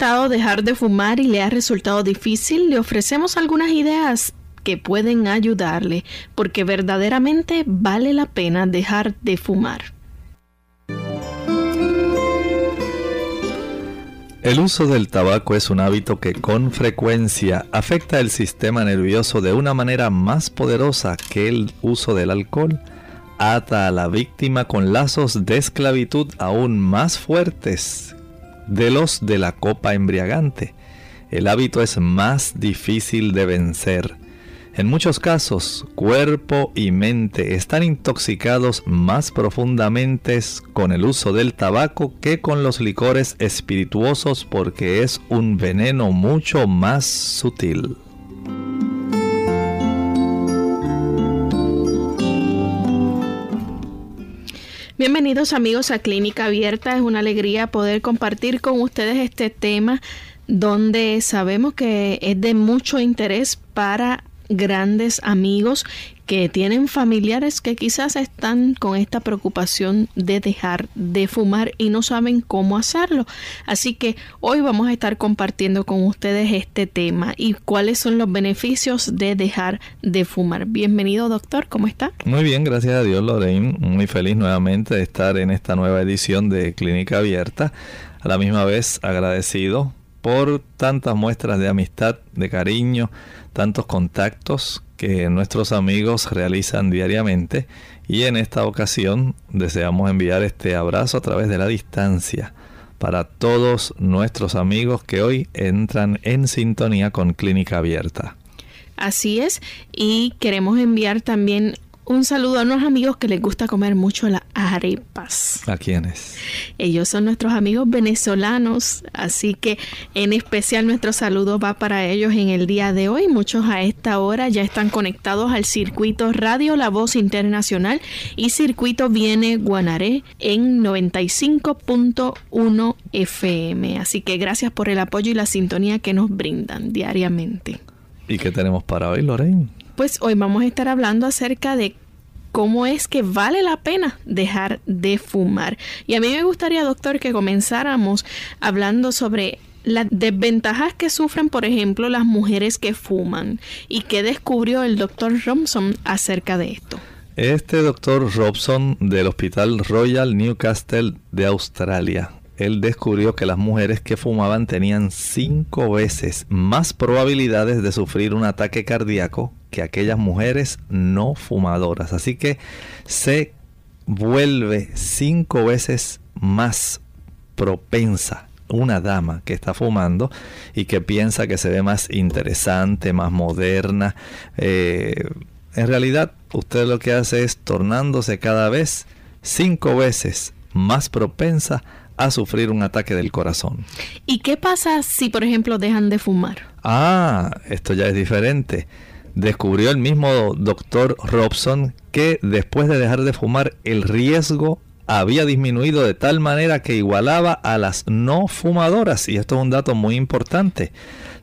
Intentado dejar de fumar y le ha resultado difícil, le ofrecemos algunas ideas que pueden ayudarle, porque verdaderamente vale la pena dejar de fumar. El uso del tabaco es un hábito que con frecuencia afecta el sistema nervioso de una manera más poderosa que el uso del alcohol. Ata a la víctima con lazos de esclavitud aún más fuertes de los de la copa embriagante. El hábito es más difícil de vencer. En muchos casos, cuerpo y mente están intoxicados más profundamente con el uso del tabaco que con los licores espirituosos porque es un veneno mucho más sutil. Bienvenidos amigos a Clínica Abierta. Es una alegría poder compartir con ustedes este tema donde sabemos que es de mucho interés para grandes amigos que tienen familiares que quizás están con esta preocupación de dejar de fumar y no saben cómo hacerlo. Así que hoy vamos a estar compartiendo con ustedes este tema y cuáles son los beneficios de dejar de fumar. Bienvenido doctor, ¿cómo está? Muy bien, gracias a Dios Lorraine. Muy feliz nuevamente de estar en esta nueva edición de Clínica Abierta. A la misma vez agradecido por tantas muestras de amistad, de cariño, tantos contactos que nuestros amigos realizan diariamente y en esta ocasión deseamos enviar este abrazo a través de la distancia para todos nuestros amigos que hoy entran en sintonía con Clínica Abierta. Así es, y queremos enviar también un saludo a unos amigos que les gusta comer mucho las arepas. ¿A quiénes? Ellos son nuestros amigos venezolanos, así que en especial nuestro saludo va para ellos en el día de hoy. Muchos a esta hora ya están conectados al circuito Radio La Voz Internacional y circuito Viene Guanaré en 95.1 FM. Así que gracias por el apoyo y la sintonía que nos brindan diariamente. ¿Y qué tenemos para hoy, Lorraine? Pues hoy vamos a estar hablando acerca de cómo es que vale la pena dejar de fumar. Y a mí me gustaría, doctor, que comenzáramos hablando sobre las desventajas que sufren, por ejemplo, las mujeres que fuman y qué descubrió el doctor Robson acerca de esto. Este doctor Robson del Hospital Royal Newcastle de Australia él descubrió que las mujeres que fumaban tenían cinco veces más probabilidades de sufrir un ataque cardíaco que aquellas mujeres no fumadoras. Así que se vuelve cinco veces más propensa una dama que está fumando y que piensa que se ve más interesante, más moderna. Eh, en realidad, usted lo que hace es tornándose cada vez cinco veces más propensa a sufrir un ataque del corazón. ¿Y qué pasa si, por ejemplo, dejan de fumar? Ah, esto ya es diferente. Descubrió el mismo doctor Robson que después de dejar de fumar el riesgo había disminuido de tal manera que igualaba a las no fumadoras. Y esto es un dato muy importante.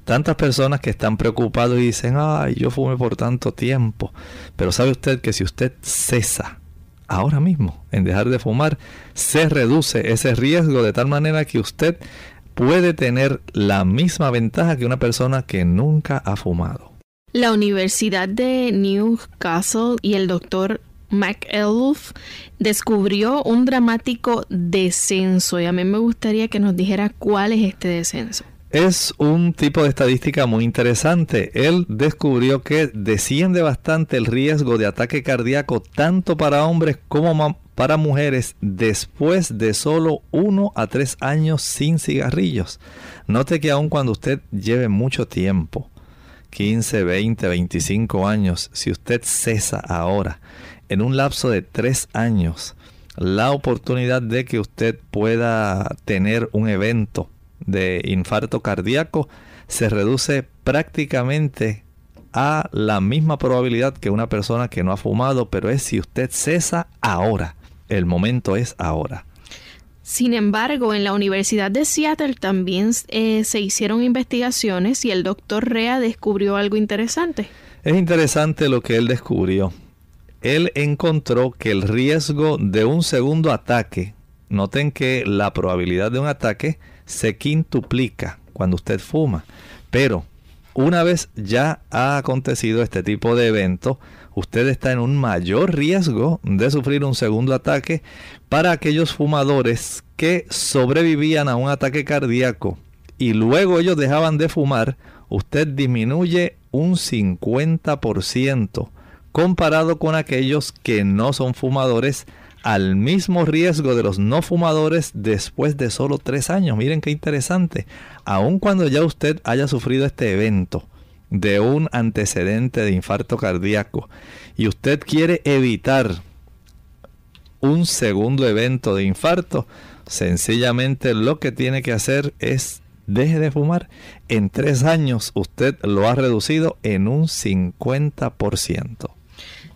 Tantas personas que están preocupados y dicen, ay, yo fumé por tanto tiempo. Pero sabe usted que si usted cesa ahora mismo, en dejar de fumar, se reduce ese riesgo de tal manera que usted puede tener la misma ventaja que una persona que nunca ha fumado. La Universidad de Newcastle y el doctor McElf descubrió un dramático descenso y a mí me gustaría que nos dijera cuál es este descenso. Es un tipo de estadística muy interesante. Él descubrió que desciende bastante el riesgo de ataque cardíaco tanto para hombres como para mujeres después de solo uno a tres años sin cigarrillos. Note que aun cuando usted lleve mucho tiempo, 15, 20, 25 años, si usted cesa ahora, en un lapso de tres años, la oportunidad de que usted pueda tener un evento de infarto cardíaco se reduce prácticamente a la misma probabilidad que una persona que no ha fumado, pero es si usted cesa ahora. El momento es ahora. Sin embargo, en la Universidad de Seattle también eh, se hicieron investigaciones y el doctor Rea descubrió algo interesante. Es interesante lo que él descubrió. Él encontró que el riesgo de un segundo ataque, noten que la probabilidad de un ataque se quintuplica cuando usted fuma. Pero una vez ya ha acontecido este tipo de evento, usted está en un mayor riesgo de sufrir un segundo ataque para aquellos fumadores que sobrevivían a un ataque cardíaco y luego ellos dejaban de fumar, usted disminuye un 50% comparado con aquellos que no son fumadores al mismo riesgo de los no fumadores después de solo tres años. Miren qué interesante. Aun cuando ya usted haya sufrido este evento de un antecedente de infarto cardíaco y usted quiere evitar un segundo evento de infarto, sencillamente lo que tiene que hacer es deje de fumar. En tres años usted lo ha reducido en un 50%.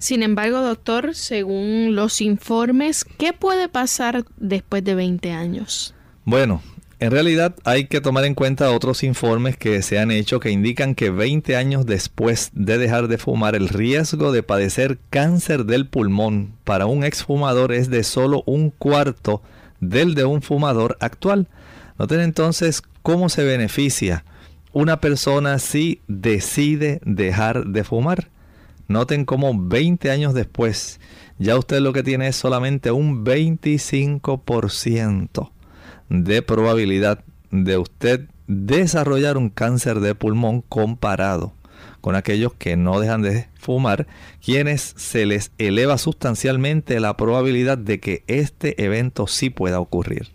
Sin embargo, doctor, según los informes, ¿qué puede pasar después de 20 años? Bueno, en realidad hay que tomar en cuenta otros informes que se han hecho que indican que 20 años después de dejar de fumar el riesgo de padecer cáncer del pulmón para un exfumador es de solo un cuarto del de un fumador actual. Noten entonces cómo se beneficia una persona si decide dejar de fumar. Noten cómo 20 años después ya usted lo que tiene es solamente un 25% de probabilidad de usted desarrollar un cáncer de pulmón comparado con aquellos que no dejan de fumar, quienes se les eleva sustancialmente la probabilidad de que este evento sí pueda ocurrir.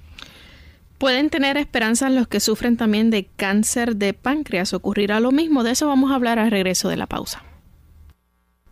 Pueden tener esperanzas los que sufren también de cáncer de páncreas. ¿Ocurrirá lo mismo? De eso vamos a hablar al regreso de la pausa.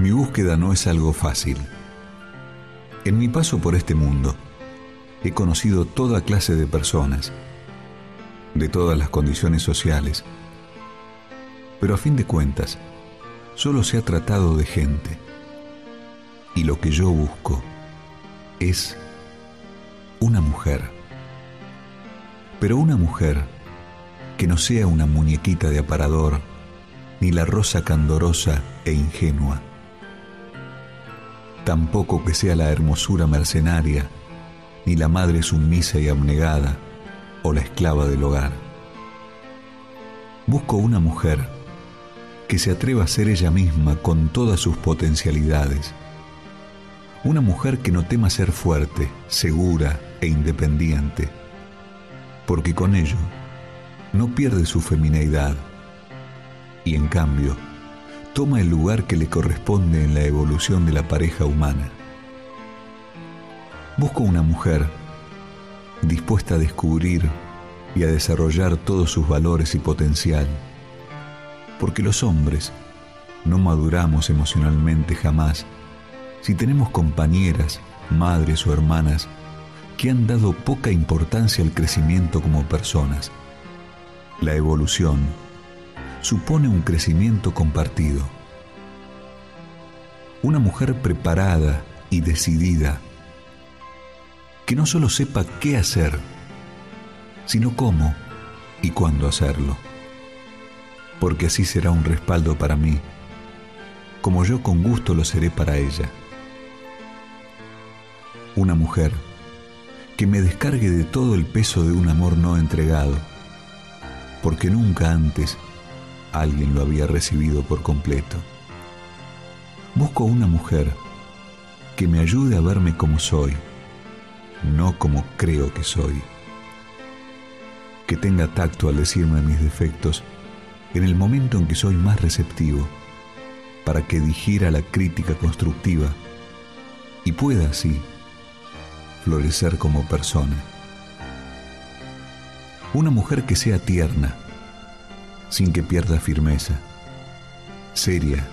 Mi búsqueda no es algo fácil. En mi paso por este mundo, he conocido toda clase de personas, de todas las condiciones sociales, pero a fin de cuentas, solo se ha tratado de gente. Y lo que yo busco es una mujer. Pero una mujer que no sea una muñequita de aparador, ni la rosa candorosa e ingenua tampoco que sea la hermosura mercenaria, ni la madre sumisa y abnegada, o la esclava del hogar. Busco una mujer que se atreva a ser ella misma con todas sus potencialidades. Una mujer que no tema ser fuerte, segura e independiente, porque con ello no pierde su femineidad y en cambio toma el lugar que le corresponde en la evolución de la pareja humana. Busco una mujer dispuesta a descubrir y a desarrollar todos sus valores y potencial, porque los hombres no maduramos emocionalmente jamás si tenemos compañeras, madres o hermanas que han dado poca importancia al crecimiento como personas. La evolución supone un crecimiento compartido. Una mujer preparada y decidida, que no solo sepa qué hacer, sino cómo y cuándo hacerlo, porque así será un respaldo para mí, como yo con gusto lo seré para ella. Una mujer que me descargue de todo el peso de un amor no entregado, porque nunca antes alguien lo había recibido por completo. Busco una mujer que me ayude a verme como soy, no como creo que soy. Que tenga tacto al decirme mis defectos en el momento en que soy más receptivo, para que digiera la crítica constructiva y pueda así florecer como persona. Una mujer que sea tierna, sin que pierda firmeza, seria,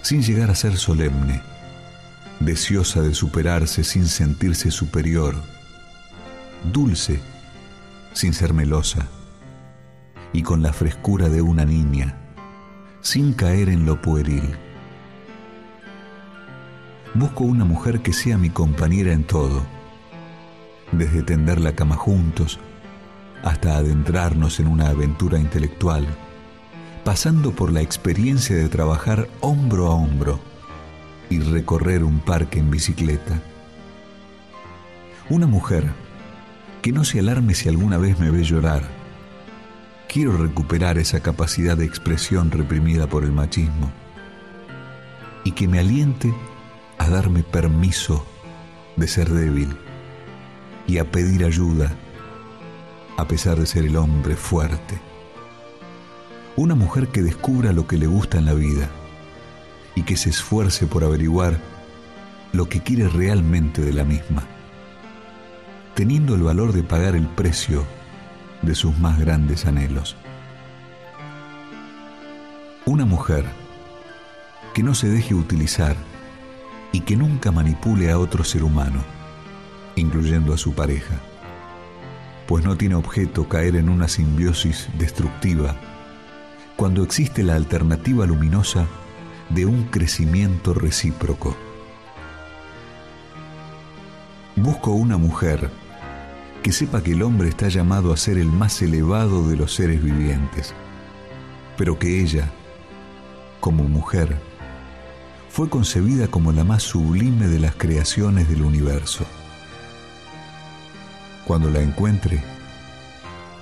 sin llegar a ser solemne, deseosa de superarse sin sentirse superior, dulce, sin ser melosa, y con la frescura de una niña, sin caer en lo pueril. Busco una mujer que sea mi compañera en todo, desde tender la cama juntos hasta adentrarnos en una aventura intelectual, pasando por la experiencia de trabajar hombro a hombro y recorrer un parque en bicicleta. Una mujer que no se alarme si alguna vez me ve llorar. Quiero recuperar esa capacidad de expresión reprimida por el machismo y que me aliente a darme permiso de ser débil y a pedir ayuda a pesar de ser el hombre fuerte. Una mujer que descubra lo que le gusta en la vida y que se esfuerce por averiguar lo que quiere realmente de la misma, teniendo el valor de pagar el precio de sus más grandes anhelos. Una mujer que no se deje utilizar y que nunca manipule a otro ser humano, incluyendo a su pareja, pues no tiene objeto caer en una simbiosis destructiva cuando existe la alternativa luminosa de un crecimiento recíproco. Busco una mujer que sepa que el hombre está llamado a ser el más elevado de los seres vivientes, pero que ella, como mujer, fue concebida como la más sublime de las creaciones del universo. Cuando la encuentre,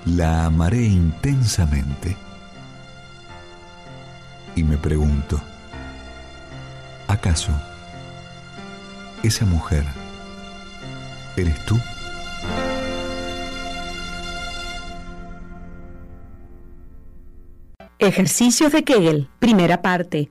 la amaré intensamente. Y me pregunto, ¿Acaso esa mujer eres tú? Ejercicios de Kegel, primera parte.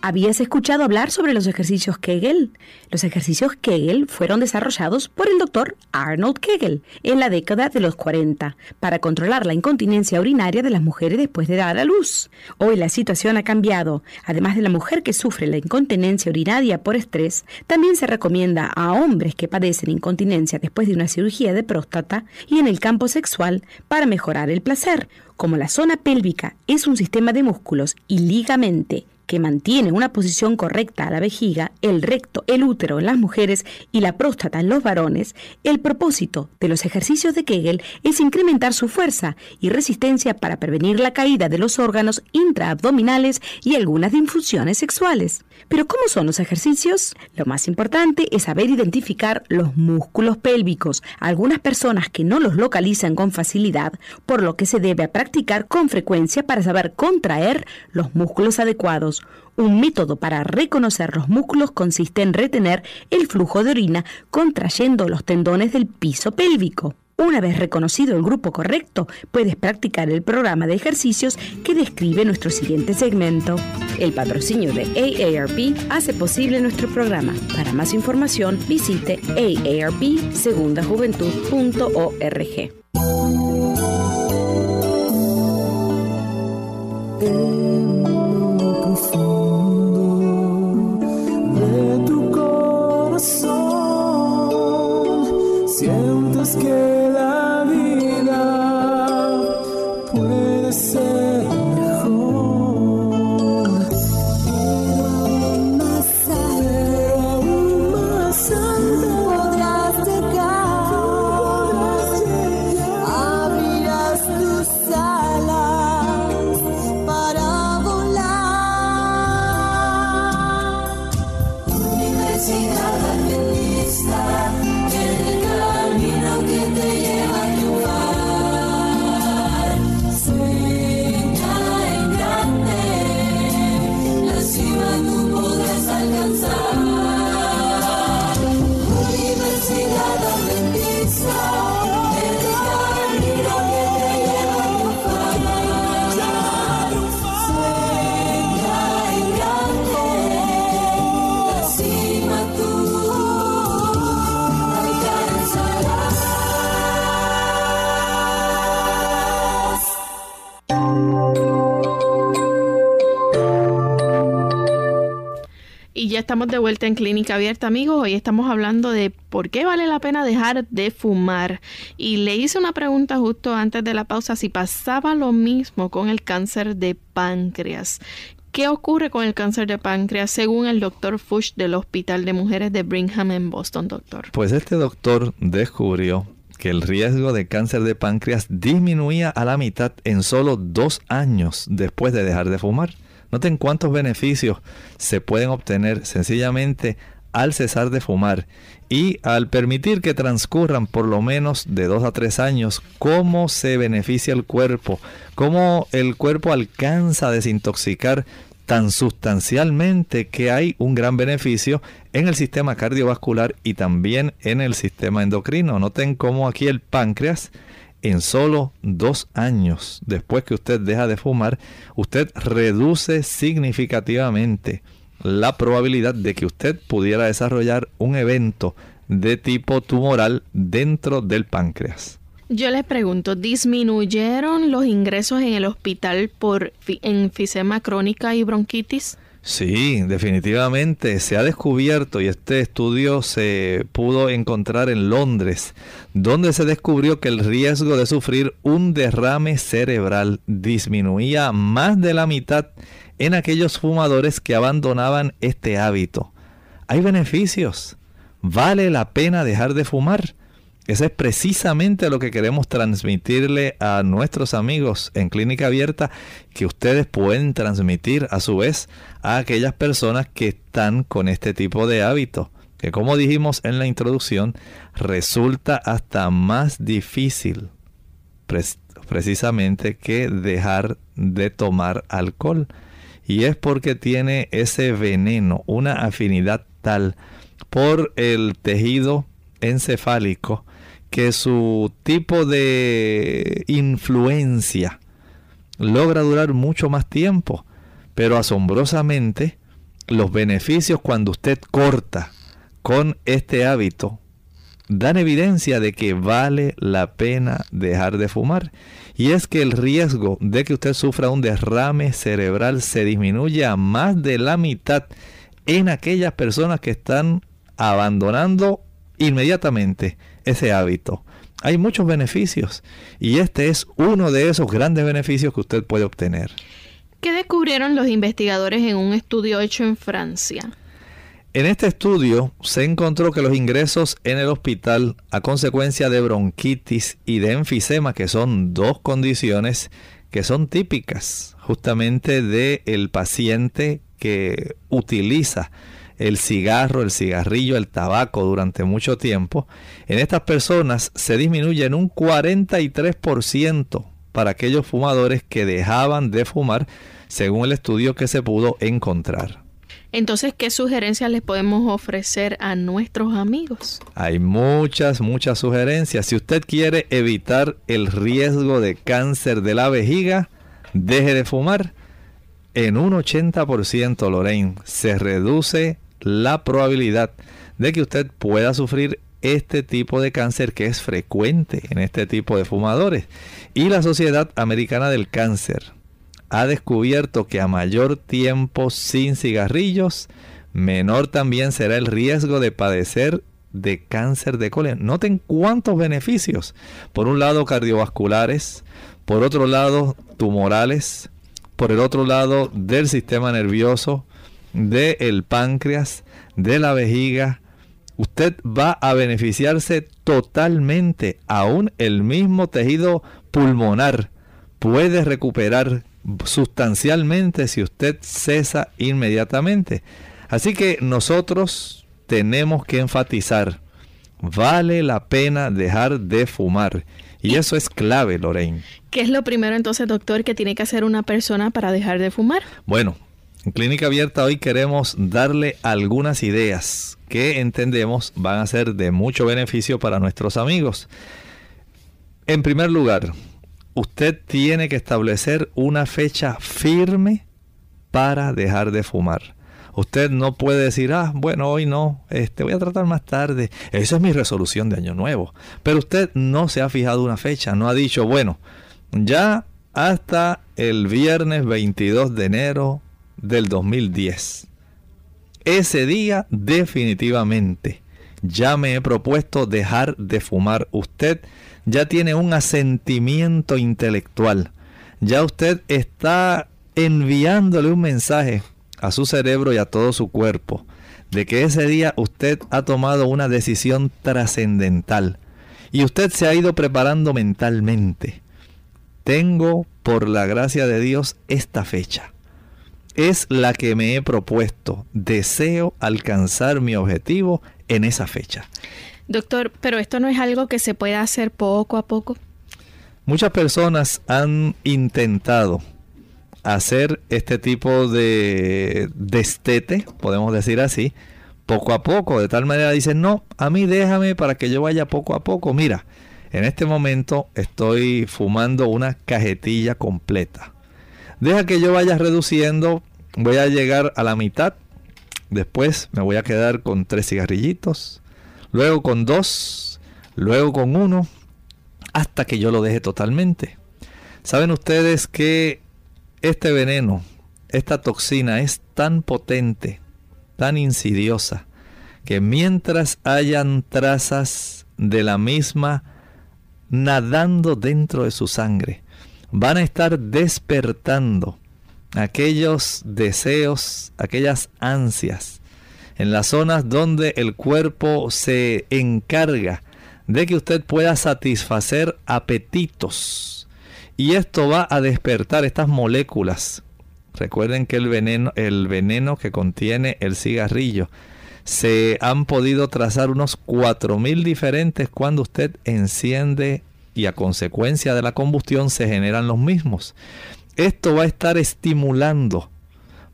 ¿Habías escuchado hablar sobre los ejercicios Kegel? Los ejercicios Kegel fueron desarrollados por el doctor Arnold Kegel en la década de los 40 para controlar la incontinencia urinaria de las mujeres después de dar a luz. Hoy la situación ha cambiado. Además de la mujer que sufre la incontinencia urinaria por estrés, también se recomienda a hombres que padecen incontinencia después de una cirugía de próstata y en el campo sexual para mejorar el placer. Como la zona pélvica es un sistema de músculos y ligamente que mantiene una posición correcta a la vejiga, el recto, el útero en las mujeres y la próstata en los varones, el propósito de los ejercicios de Kegel es incrementar su fuerza y resistencia para prevenir la caída de los órganos intraabdominales y algunas disfunciones sexuales. Pero ¿cómo son los ejercicios? Lo más importante es saber identificar los músculos pélvicos. Algunas personas que no los localizan con facilidad, por lo que se debe practicar con frecuencia para saber contraer los músculos adecuados. Un método para reconocer los músculos consiste en retener el flujo de orina contrayendo los tendones del piso pélvico. Una vez reconocido el grupo correcto, puedes practicar el programa de ejercicios que describe nuestro siguiente segmento. El patrocinio de AARP hace posible nuestro programa. Para más información, visite aarpsegundajuventud.org. estamos de vuelta en Clínica Abierta, amigos. Hoy estamos hablando de por qué vale la pena dejar de fumar. Y le hice una pregunta justo antes de la pausa si pasaba lo mismo con el cáncer de páncreas. ¿Qué ocurre con el cáncer de páncreas según el doctor Fuchs del Hospital de Mujeres de Brigham en Boston, doctor? Pues este doctor descubrió que el riesgo de cáncer de páncreas disminuía a la mitad en solo dos años después de dejar de fumar. Noten cuántos beneficios se pueden obtener sencillamente al cesar de fumar y al permitir que transcurran por lo menos de dos a tres años, cómo se beneficia el cuerpo, cómo el cuerpo alcanza a desintoxicar tan sustancialmente que hay un gran beneficio en el sistema cardiovascular y también en el sistema endocrino. Noten cómo aquí el páncreas en solo dos años después que usted deja de fumar, usted reduce significativamente la probabilidad de que usted pudiera desarrollar un evento de tipo tumoral dentro del páncreas. Yo les pregunto, ¿disminuyeron los ingresos en el hospital por enfisema crónica y bronquitis? Sí, definitivamente se ha descubierto y este estudio se pudo encontrar en Londres, donde se descubrió que el riesgo de sufrir un derrame cerebral disminuía más de la mitad en aquellos fumadores que abandonaban este hábito. Hay beneficios. Vale la pena dejar de fumar. Eso es precisamente lo que queremos transmitirle a nuestros amigos en Clínica Abierta, que ustedes pueden transmitir a su vez a aquellas personas que están con este tipo de hábito, que como dijimos en la introducción, resulta hasta más difícil precisamente que dejar de tomar alcohol. Y es porque tiene ese veneno, una afinidad tal por el tejido encefálico, que su tipo de influencia logra durar mucho más tiempo. Pero asombrosamente, los beneficios cuando usted corta con este hábito dan evidencia de que vale la pena dejar de fumar. Y es que el riesgo de que usted sufra un derrame cerebral se disminuye a más de la mitad en aquellas personas que están abandonando inmediatamente ese hábito. Hay muchos beneficios y este es uno de esos grandes beneficios que usted puede obtener. ¿Qué descubrieron los investigadores en un estudio hecho en Francia? En este estudio se encontró que los ingresos en el hospital a consecuencia de bronquitis y de enfisema, que son dos condiciones que son típicas justamente del el paciente que utiliza el cigarro, el cigarrillo, el tabaco durante mucho tiempo, en estas personas se disminuye en un 43% para aquellos fumadores que dejaban de fumar, según el estudio que se pudo encontrar. Entonces, ¿qué sugerencias les podemos ofrecer a nuestros amigos? Hay muchas, muchas sugerencias. Si usted quiere evitar el riesgo de cáncer de la vejiga, deje de fumar. En un 80%, Lorraine, se reduce la probabilidad de que usted pueda sufrir este tipo de cáncer que es frecuente en este tipo de fumadores. Y la Sociedad Americana del Cáncer ha descubierto que a mayor tiempo sin cigarrillos, menor también será el riesgo de padecer de cáncer de colon. Noten cuántos beneficios. Por un lado cardiovasculares, por otro lado tumorales, por el otro lado del sistema nervioso, del páncreas, de la vejiga, usted va a beneficiarse totalmente. Aún el mismo tejido pulmonar puede recuperar sustancialmente si usted cesa inmediatamente. Así que nosotros tenemos que enfatizar, vale la pena dejar de fumar. Y eso es clave, Lorraine. ¿Qué es lo primero entonces, doctor, que tiene que hacer una persona para dejar de fumar? Bueno, en Clínica Abierta hoy queremos darle algunas ideas que entendemos van a ser de mucho beneficio para nuestros amigos. En primer lugar, usted tiene que establecer una fecha firme para dejar de fumar. Usted no puede decir, ah, bueno, hoy no, este, voy a tratar más tarde. Esa es mi resolución de año nuevo. Pero usted no se ha fijado una fecha, no ha dicho, bueno, ya hasta el viernes 22 de enero del 2010. Ese día definitivamente ya me he propuesto dejar de fumar. Usted ya tiene un asentimiento intelectual. Ya usted está enviándole un mensaje a su cerebro y a todo su cuerpo de que ese día usted ha tomado una decisión trascendental y usted se ha ido preparando mentalmente. Tengo, por la gracia de Dios, esta fecha. Es la que me he propuesto. Deseo alcanzar mi objetivo en esa fecha. Doctor, pero esto no es algo que se pueda hacer poco a poco. Muchas personas han intentado hacer este tipo de destete, podemos decir así, poco a poco. De tal manera dicen, no, a mí déjame para que yo vaya poco a poco. Mira, en este momento estoy fumando una cajetilla completa. Deja que yo vaya reduciendo, voy a llegar a la mitad. Después me voy a quedar con tres cigarrillitos, luego con dos, luego con uno, hasta que yo lo deje totalmente. Saben ustedes que este veneno, esta toxina es tan potente, tan insidiosa, que mientras hayan trazas de la misma nadando dentro de su sangre, van a estar despertando aquellos deseos, aquellas ansias, en las zonas donde el cuerpo se encarga de que usted pueda satisfacer apetitos y esto va a despertar estas moléculas. Recuerden que el veneno, el veneno que contiene el cigarrillo se han podido trazar unos 4000 diferentes cuando usted enciende y a consecuencia de la combustión se generan los mismos. Esto va a estar estimulando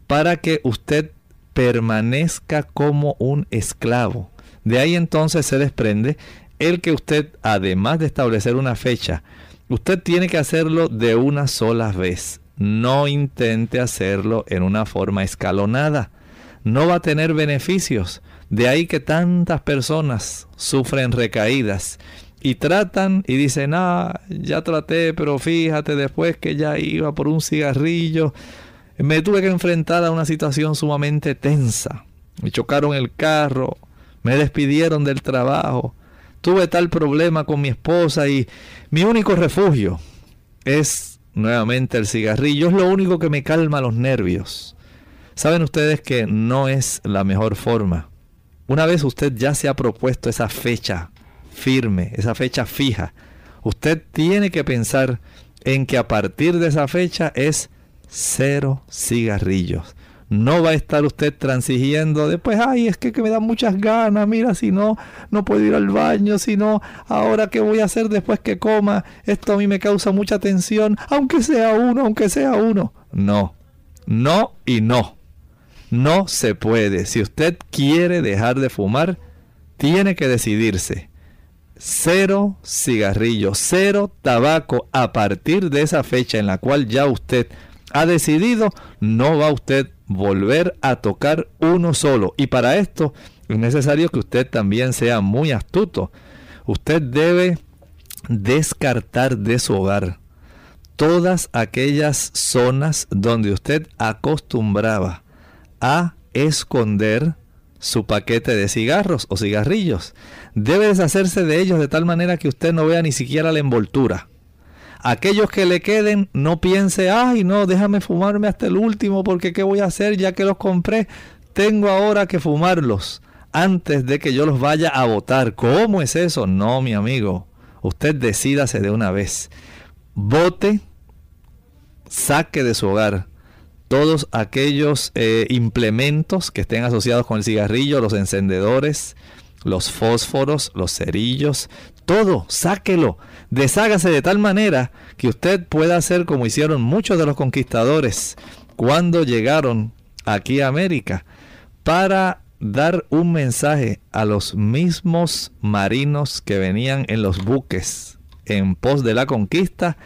para que usted permanezca como un esclavo. De ahí entonces se desprende el que usted, además de establecer una fecha, Usted tiene que hacerlo de una sola vez. No intente hacerlo en una forma escalonada. No va a tener beneficios. De ahí que tantas personas sufren recaídas y tratan y dicen, ah, ya traté, pero fíjate, después que ya iba por un cigarrillo, me tuve que enfrentar a una situación sumamente tensa. Me chocaron el carro, me despidieron del trabajo, tuve tal problema con mi esposa y mi único refugio es nuevamente el cigarrillo. Es lo único que me calma los nervios. Saben ustedes que no es la mejor forma. Una vez usted ya se ha propuesto esa fecha firme, esa fecha fija, usted tiene que pensar en que a partir de esa fecha es cero cigarrillos no va a estar usted transigiendo después, ay, es que, me dan muchas ganas, mira, si no, no puedo ir al baño, si no, ahora qué voy a hacer después que coma, esto a mí me causa mucha tensión, aunque sea uno, aunque sea uno. No, no y no. No se puede. Si usted quiere dejar de fumar, tiene que decidirse. Cero cigarrillo, cero tabaco a partir de esa fecha en la cual ya usted ha decidido, no va usted volver a tocar uno solo. Y para esto es necesario que usted también sea muy astuto. Usted debe descartar de su hogar todas aquellas zonas donde usted acostumbraba a esconder su paquete de cigarros o cigarrillos. Debe deshacerse de ellos de tal manera que usted no vea ni siquiera la envoltura. Aquellos que le queden, no piense, ay, no, déjame fumarme hasta el último porque ¿qué voy a hacer ya que los compré? Tengo ahora que fumarlos antes de que yo los vaya a votar. ¿Cómo es eso? No, mi amigo. Usted decídase de una vez. Vote, saque de su hogar todos aquellos eh, implementos que estén asociados con el cigarrillo, los encendedores, los fósforos, los cerillos, todo, sáquelo, deshágase de tal manera que usted pueda hacer como hicieron muchos de los conquistadores cuando llegaron aquí a América, para dar un mensaje a los mismos marinos que venían en los buques en pos de la conquista,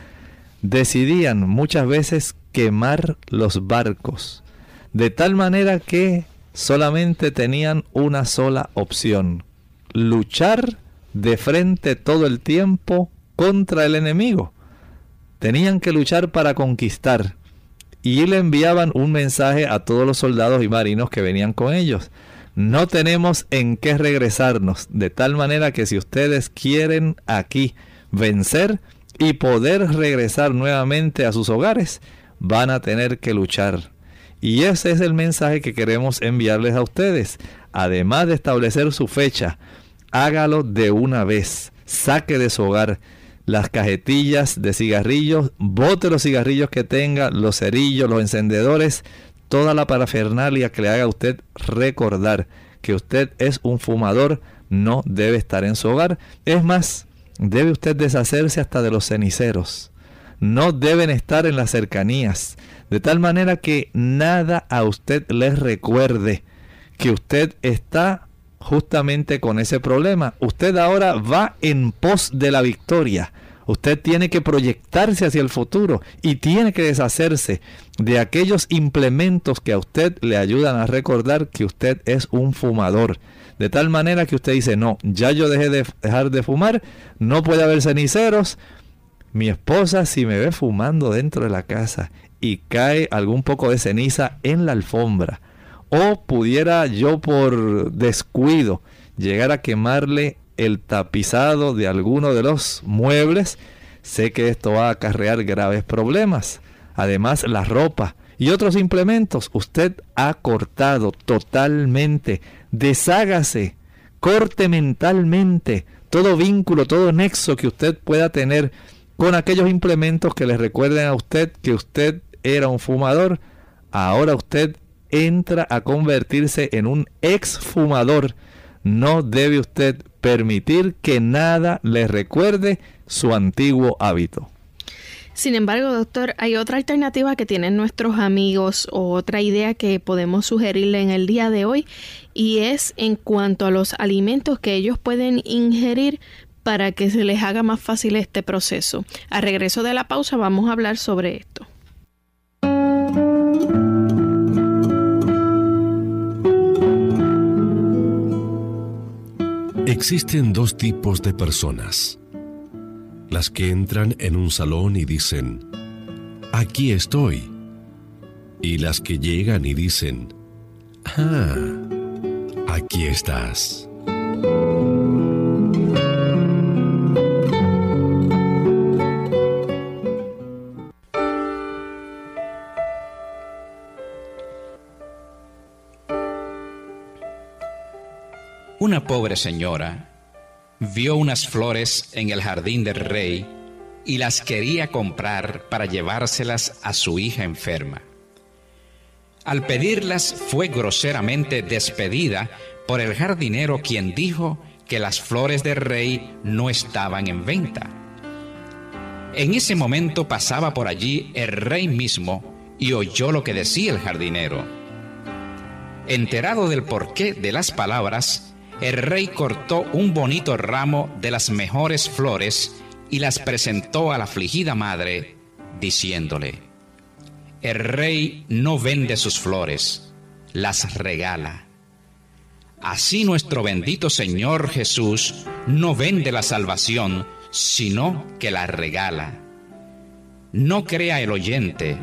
decidían muchas veces quemar los barcos, de tal manera que solamente tenían una sola opción, luchar de frente todo el tiempo contra el enemigo. Tenían que luchar para conquistar. y le enviaban un mensaje a todos los soldados y marinos que venían con ellos. No tenemos en qué regresarnos, de tal manera que si ustedes quieren aquí vencer y poder regresar nuevamente a sus hogares, van a tener que luchar. Y ese es el mensaje que queremos enviarles a ustedes. Además de establecer su fecha, hágalo de una vez. Saque de su hogar las cajetillas de cigarrillos, bote los cigarrillos que tenga, los cerillos, los encendedores, toda la parafernalia que le haga a usted recordar que usted es un fumador, no debe estar en su hogar. Es más, debe usted deshacerse hasta de los ceniceros. No deben estar en las cercanías, de tal manera que nada a usted les recuerde que usted está justamente con ese problema. Usted ahora va en pos de la victoria. Usted tiene que proyectarse hacia el futuro y tiene que deshacerse de aquellos implementos que a usted le ayudan a recordar que usted es un fumador. De tal manera que usted dice, no, ya yo dejé de dejar de fumar, no puede haber ceniceros. Mi esposa si me ve fumando dentro de la casa y cae algún poco de ceniza en la alfombra, o pudiera yo por descuido llegar a quemarle el tapizado de alguno de los muebles, sé que esto va a acarrear graves problemas. Además, la ropa y otros implementos, usted ha cortado totalmente. Deshágase, corte mentalmente todo vínculo, todo nexo que usted pueda tener con aquellos implementos que le recuerden a usted que usted era un fumador. Ahora usted entra a convertirse en un exfumador. No debe usted permitir que nada le recuerde su antiguo hábito. Sin embargo, doctor, hay otra alternativa que tienen nuestros amigos o otra idea que podemos sugerirle en el día de hoy y es en cuanto a los alimentos que ellos pueden ingerir para que se les haga más fácil este proceso. A regreso de la pausa vamos a hablar sobre esto. Existen dos tipos de personas. Las que entran en un salón y dicen, aquí estoy. Y las que llegan y dicen, ah, aquí estás. Una pobre señora vio unas flores en el jardín del rey y las quería comprar para llevárselas a su hija enferma. Al pedirlas fue groseramente despedida por el jardinero quien dijo que las flores del rey no estaban en venta. En ese momento pasaba por allí el rey mismo y oyó lo que decía el jardinero. Enterado del porqué de las palabras, el rey cortó un bonito ramo de las mejores flores y las presentó a la afligida madre, diciéndole, El rey no vende sus flores, las regala. Así nuestro bendito Señor Jesús no vende la salvación, sino que la regala. No crea el oyente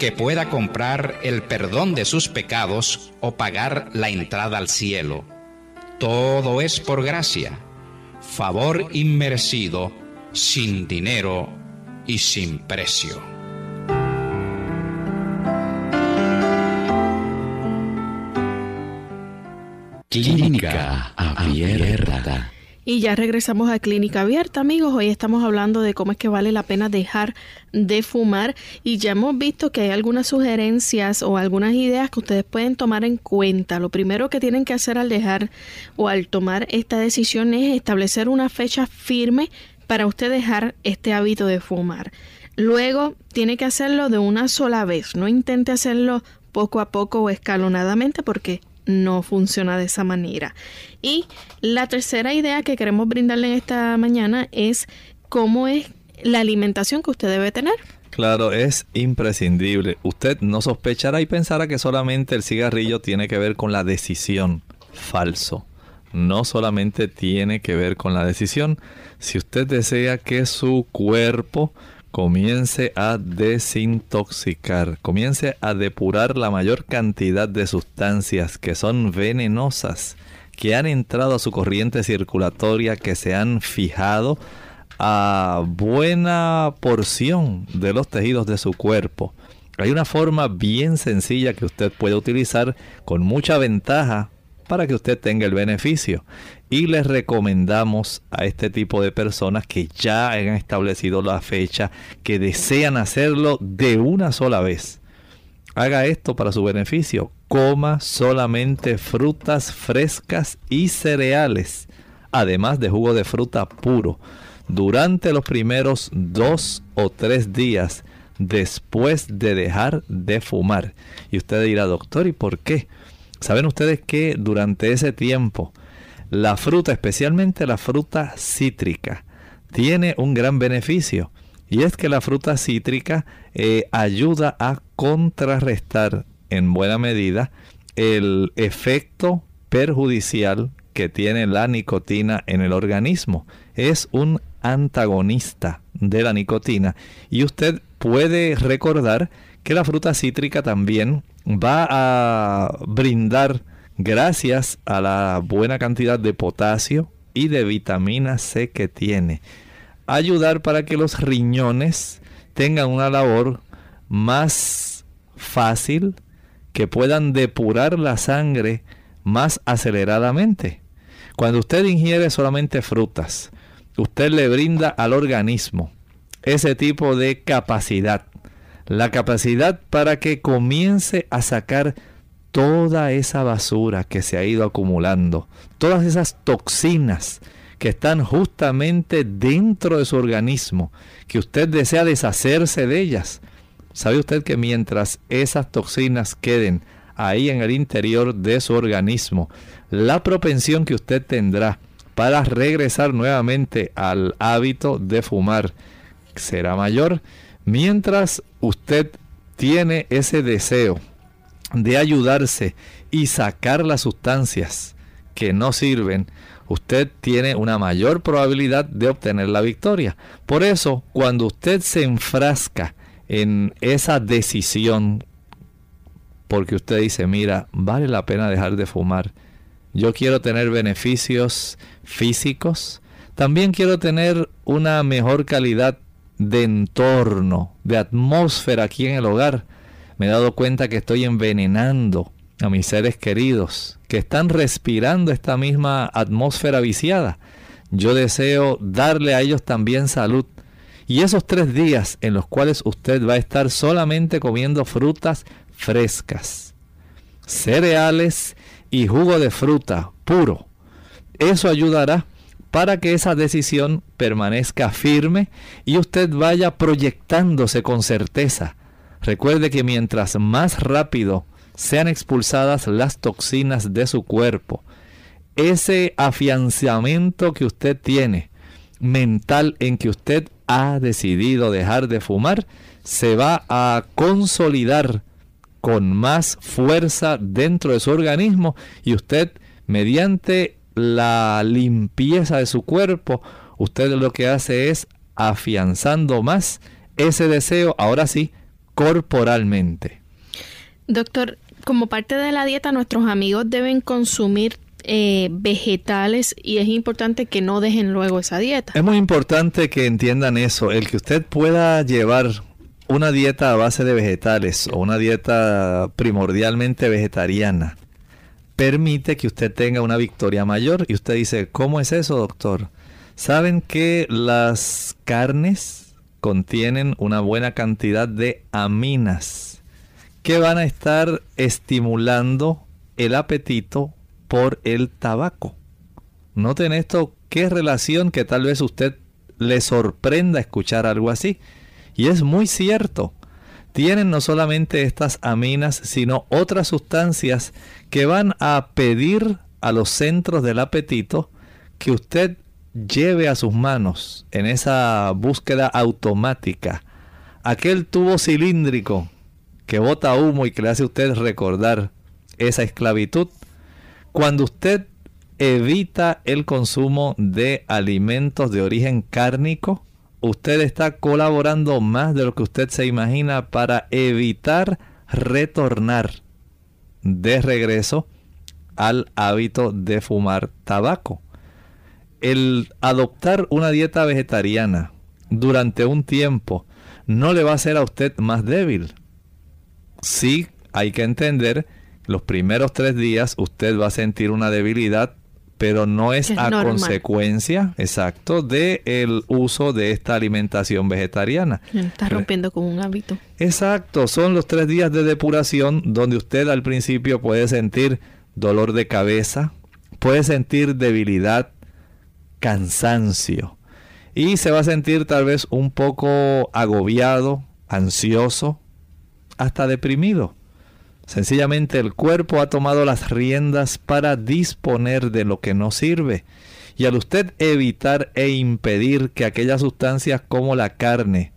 que pueda comprar el perdón de sus pecados o pagar la entrada al cielo todo es por gracia, favor inmerecido, sin dinero y sin precio. Clínica Abierta. Y ya regresamos a Clínica Abierta, amigos. Hoy estamos hablando de cómo es que vale la pena dejar de fumar y ya hemos visto que hay algunas sugerencias o algunas ideas que ustedes pueden tomar en cuenta. Lo primero que tienen que hacer al dejar o al tomar esta decisión es establecer una fecha firme para usted dejar este hábito de fumar. Luego tiene que hacerlo de una sola vez, no intente hacerlo poco a poco o escalonadamente porque no funciona de esa manera. Y la tercera idea que queremos brindarle en esta mañana es cómo es la alimentación que usted debe tener. Claro, es imprescindible. Usted no sospechará y pensará que solamente el cigarrillo tiene que ver con la decisión. Falso. No solamente tiene que ver con la decisión. Si usted desea que su cuerpo comience a desintoxicar, comience a depurar la mayor cantidad de sustancias que son venenosas, que han entrado a su corriente circulatoria, que se han fijado a buena porción de los tejidos de su cuerpo. Hay una forma bien sencilla que usted puede utilizar con mucha ventaja para que usted tenga el beneficio. Y les recomendamos a este tipo de personas que ya han establecido la fecha, que desean hacerlo de una sola vez. Haga esto para su beneficio. Coma solamente frutas frescas y cereales, además de jugo de fruta puro, durante los primeros dos o tres días después de dejar de fumar. Y usted dirá, doctor, ¿y por qué? ¿Saben ustedes que durante ese tiempo la fruta, especialmente la fruta cítrica, tiene un gran beneficio? Y es que la fruta cítrica eh, ayuda a contrarrestar en buena medida el efecto perjudicial que tiene la nicotina en el organismo. Es un antagonista de la nicotina y usted puede recordar que la fruta cítrica también va a brindar, gracias a la buena cantidad de potasio y de vitamina C que tiene, ayudar para que los riñones tengan una labor más fácil, que puedan depurar la sangre más aceleradamente. Cuando usted ingiere solamente frutas, usted le brinda al organismo ese tipo de capacidad la capacidad para que comience a sacar toda esa basura que se ha ido acumulando, todas esas toxinas que están justamente dentro de su organismo, que usted desea deshacerse de ellas. ¿Sabe usted que mientras esas toxinas queden ahí en el interior de su organismo, la propensión que usted tendrá para regresar nuevamente al hábito de fumar será mayor? Mientras usted tiene ese deseo de ayudarse y sacar las sustancias que no sirven, usted tiene una mayor probabilidad de obtener la victoria. Por eso, cuando usted se enfrasca en esa decisión, porque usted dice, mira, vale la pena dejar de fumar, yo quiero tener beneficios físicos, también quiero tener una mejor calidad de entorno, de atmósfera aquí en el hogar, me he dado cuenta que estoy envenenando a mis seres queridos que están respirando esta misma atmósfera viciada. Yo deseo darle a ellos también salud. Y esos tres días en los cuales usted va a estar solamente comiendo frutas frescas, cereales y jugo de fruta puro, eso ayudará para que esa decisión permanezca firme y usted vaya proyectándose con certeza. Recuerde que mientras más rápido sean expulsadas las toxinas de su cuerpo, ese afianzamiento que usted tiene mental en que usted ha decidido dejar de fumar, se va a consolidar con más fuerza dentro de su organismo y usted mediante la limpieza de su cuerpo, usted lo que hace es afianzando más ese deseo, ahora sí, corporalmente. Doctor, como parte de la dieta, nuestros amigos deben consumir eh, vegetales y es importante que no dejen luego esa dieta. Es muy importante que entiendan eso, el que usted pueda llevar una dieta a base de vegetales o una dieta primordialmente vegetariana permite que usted tenga una victoria mayor. Y usted dice, ¿cómo es eso, doctor? ¿Saben que las carnes contienen una buena cantidad de aminas que van a estar estimulando el apetito por el tabaco? Noten esto, qué relación que tal vez usted le sorprenda escuchar algo así. Y es muy cierto tienen no solamente estas aminas, sino otras sustancias que van a pedir a los centros del apetito que usted lleve a sus manos en esa búsqueda automática aquel tubo cilíndrico que bota humo y que le hace a usted recordar esa esclavitud. Cuando usted evita el consumo de alimentos de origen cárnico, usted está colaborando más de lo que usted se imagina para evitar retornar de regreso al hábito de fumar tabaco. El adoptar una dieta vegetariana durante un tiempo no le va a hacer a usted más débil. Sí, hay que entender, los primeros tres días usted va a sentir una debilidad, pero no es, a consecuencia, exacto, de el uso de esta alimentación vegetariana. Está rompiendo con un hábito. Exacto, son los tres días de depuración donde usted al principio puede sentir dolor de cabeza, puede sentir debilidad, cansancio y se va a sentir tal vez un poco agobiado, ansioso, hasta deprimido. Sencillamente el cuerpo ha tomado las riendas para disponer de lo que no sirve. Y al usted evitar e impedir que aquellas sustancias como la carne,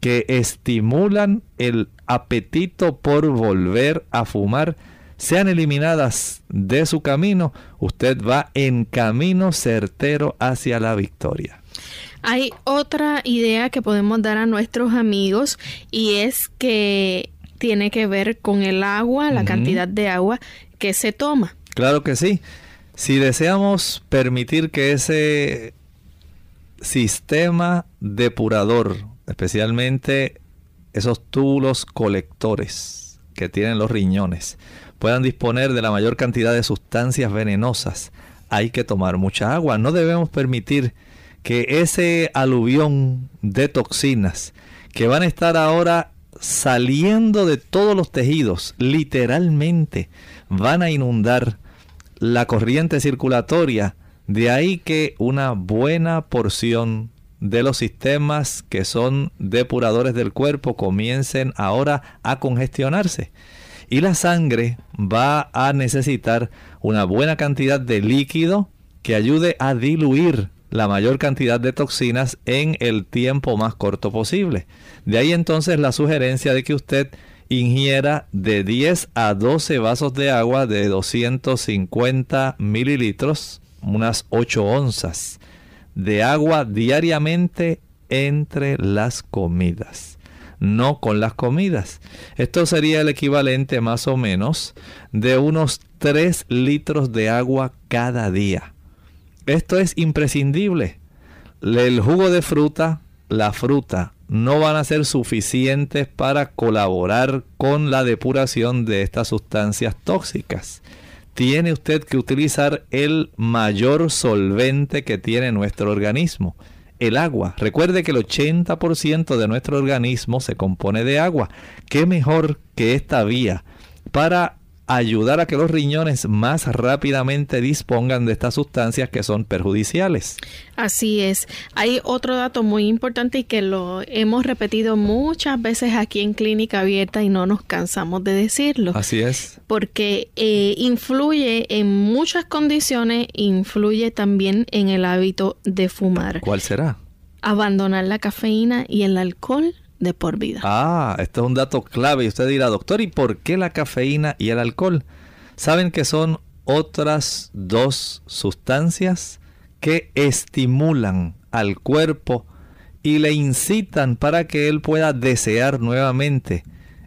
que estimulan el apetito por volver a fumar, sean eliminadas de su camino, usted va en camino certero hacia la victoria. Hay otra idea que podemos dar a nuestros amigos y es que tiene que ver con el agua, la cantidad de agua que se toma. Claro que sí. Si deseamos permitir que ese sistema depurador, especialmente esos túbulos colectores que tienen los riñones, puedan disponer de la mayor cantidad de sustancias venenosas, hay que tomar mucha agua. No debemos permitir que ese aluvión de toxinas que van a estar ahora saliendo de todos los tejidos, literalmente, van a inundar la corriente circulatoria. De ahí que una buena porción de los sistemas que son depuradores del cuerpo comiencen ahora a congestionarse. Y la sangre va a necesitar una buena cantidad de líquido que ayude a diluir la mayor cantidad de toxinas en el tiempo más corto posible. De ahí entonces la sugerencia de que usted ingiera de 10 a 12 vasos de agua de 250 mililitros, unas 8 onzas de agua diariamente entre las comidas. No con las comidas. Esto sería el equivalente más o menos de unos 3 litros de agua cada día. Esto es imprescindible. El jugo de fruta, la fruta, no van a ser suficientes para colaborar con la depuración de estas sustancias tóxicas. Tiene usted que utilizar el mayor solvente que tiene nuestro organismo, el agua. Recuerde que el 80% de nuestro organismo se compone de agua. ¿Qué mejor que esta vía para ayudar a que los riñones más rápidamente dispongan de estas sustancias que son perjudiciales. Así es. Hay otro dato muy importante y que lo hemos repetido muchas veces aquí en Clínica Abierta y no nos cansamos de decirlo. Así es. Porque eh, influye en muchas condiciones, influye también en el hábito de fumar. ¿Cuál será? Abandonar la cafeína y el alcohol por vida. Ah, esto es un dato clave. Y usted dirá, doctor, ¿y por qué la cafeína y el alcohol? Saben que son otras dos sustancias que estimulan al cuerpo y le incitan para que él pueda desear nuevamente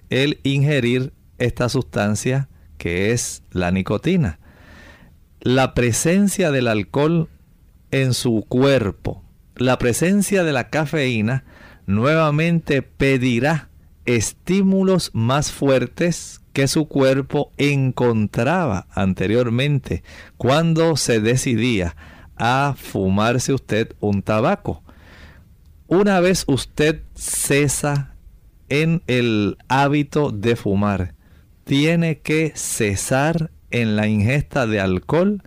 el ingerir esta sustancia que es la nicotina. La presencia del alcohol en su cuerpo, la presencia de la cafeína, nuevamente pedirá estímulos más fuertes que su cuerpo encontraba anteriormente cuando se decidía a fumarse usted un tabaco. Una vez usted cesa en el hábito de fumar, tiene que cesar en la ingesta de alcohol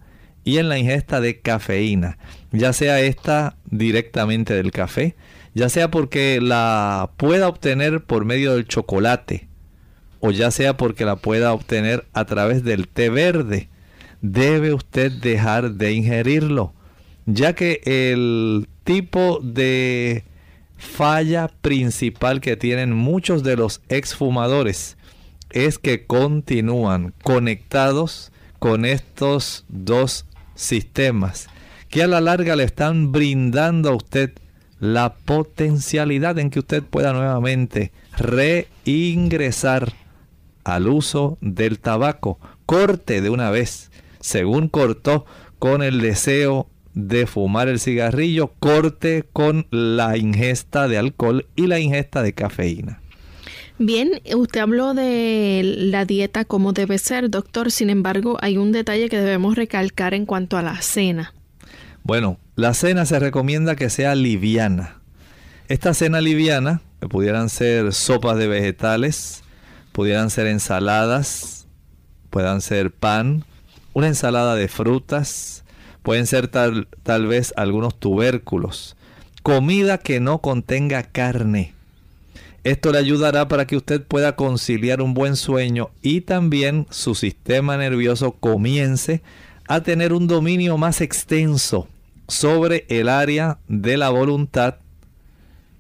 y en la ingesta de cafeína, ya sea esta directamente del café, ya sea porque la pueda obtener por medio del chocolate o ya sea porque la pueda obtener a través del té verde, debe usted dejar de ingerirlo, ya que el tipo de falla principal que tienen muchos de los exfumadores es que continúan conectados con estos dos sistemas que a la larga le están brindando a usted la potencialidad en que usted pueda nuevamente reingresar al uso del tabaco. Corte de una vez, según cortó con el deseo de fumar el cigarrillo, corte con la ingesta de alcohol y la ingesta de cafeína. Bien, usted habló de la dieta como debe ser, doctor. Sin embargo, hay un detalle que debemos recalcar en cuanto a la cena. Bueno, la cena se recomienda que sea liviana. Esta cena liviana, que pudieran ser sopas de vegetales, pudieran ser ensaladas, puedan ser pan, una ensalada de frutas, pueden ser tal, tal vez algunos tubérculos, comida que no contenga carne esto le ayudará para que usted pueda conciliar un buen sueño y también su sistema nervioso comience a tener un dominio más extenso sobre el área de la voluntad.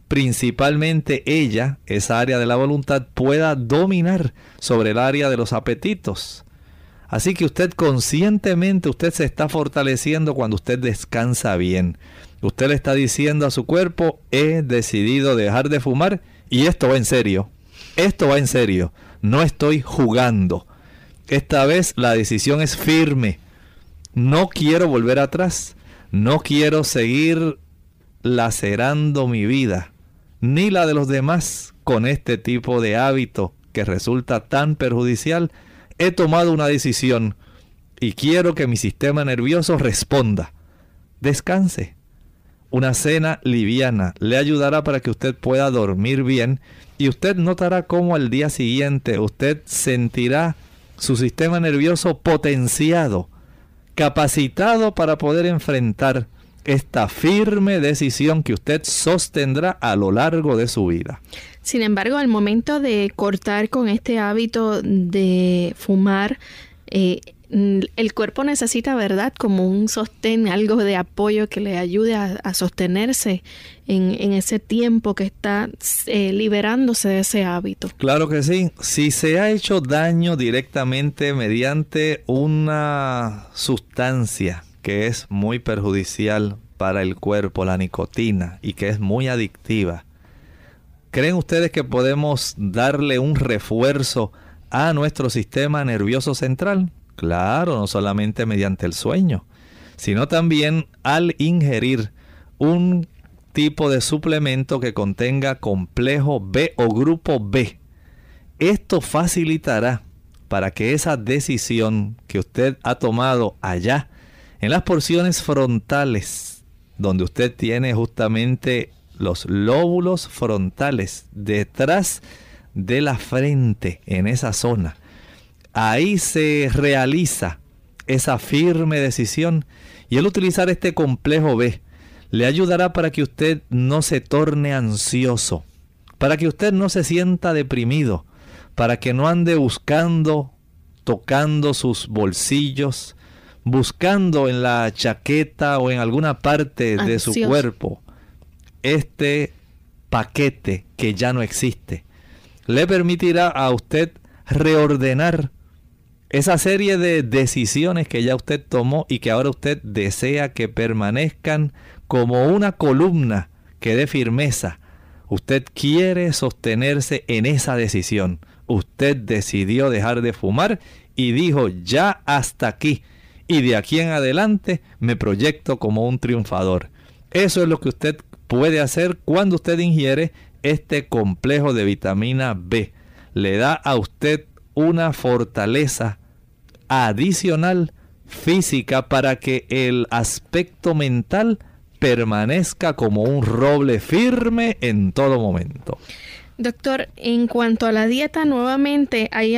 Principalmente ella, esa área de la voluntad, pueda dominar sobre el área de los apetitos. Así que usted conscientemente, usted se está fortaleciendo cuando usted descansa bien. Usted le está diciendo a su cuerpo, he decidido dejar de fumar y esto va en serio. Esto va en serio. No estoy jugando. Esta vez la decisión es firme. No quiero volver atrás. No quiero seguir lacerando mi vida, ni la de los demás, con este tipo de hábito que resulta tan perjudicial. He tomado una decisión y quiero que mi sistema nervioso responda. Descanse una cena liviana le ayudará para que usted pueda dormir bien y usted notará cómo al día siguiente usted sentirá su sistema nervioso potenciado, capacitado para poder enfrentar esta firme decisión que usted sostendrá a lo largo de su vida. Sin embargo, al momento de cortar con este hábito de fumar, eh, el cuerpo necesita, ¿verdad? Como un sostén, algo de apoyo que le ayude a, sostenerse en, ese tiempo que está eh, liberándose de ese hábito. Claro que sí. Si se ha hecho daño directamente mediante una sustancia que es muy perjudicial para el cuerpo, la nicotina, y que es muy adictiva, ¿creen ustedes que podemos darle un refuerzo a nuestro sistema nervioso central? Claro, no solamente mediante el sueño, sino también al ingerir un tipo de suplemento que contenga complejo B o grupo B. Esto facilitará para que esa decisión que usted ha tomado allá, en las porciones frontales, donde usted tiene justamente los lóbulos frontales detrás de la frente, en esa zona, ahí se realiza esa firme decisión y el utilizar este complejo B le ayudará para que usted no se torne ansioso, para que usted no se sienta deprimido, para que no ande buscando, tocando sus bolsillos, buscando en la chaqueta o en alguna parte de su cuerpo este paquete que ya no existe. Le permitirá a usted reordenar esa serie de decisiones que ya usted tomó y que ahora usted desea que permanezcan como una columna que dé firmeza. Usted quiere sostenerse en esa decisión. Usted decidió dejar de fumar y dijo ya hasta aquí. Y de aquí en adelante me proyecto como un triunfador. Eso es lo que usted puede hacer cuando usted ingiere este complejo de vitamina B. Le da a usted una fortaleza adicional física para que el aspecto mental permanezca como un roble firme en todo momento. Doctor, en cuanto a la dieta, nuevamente hay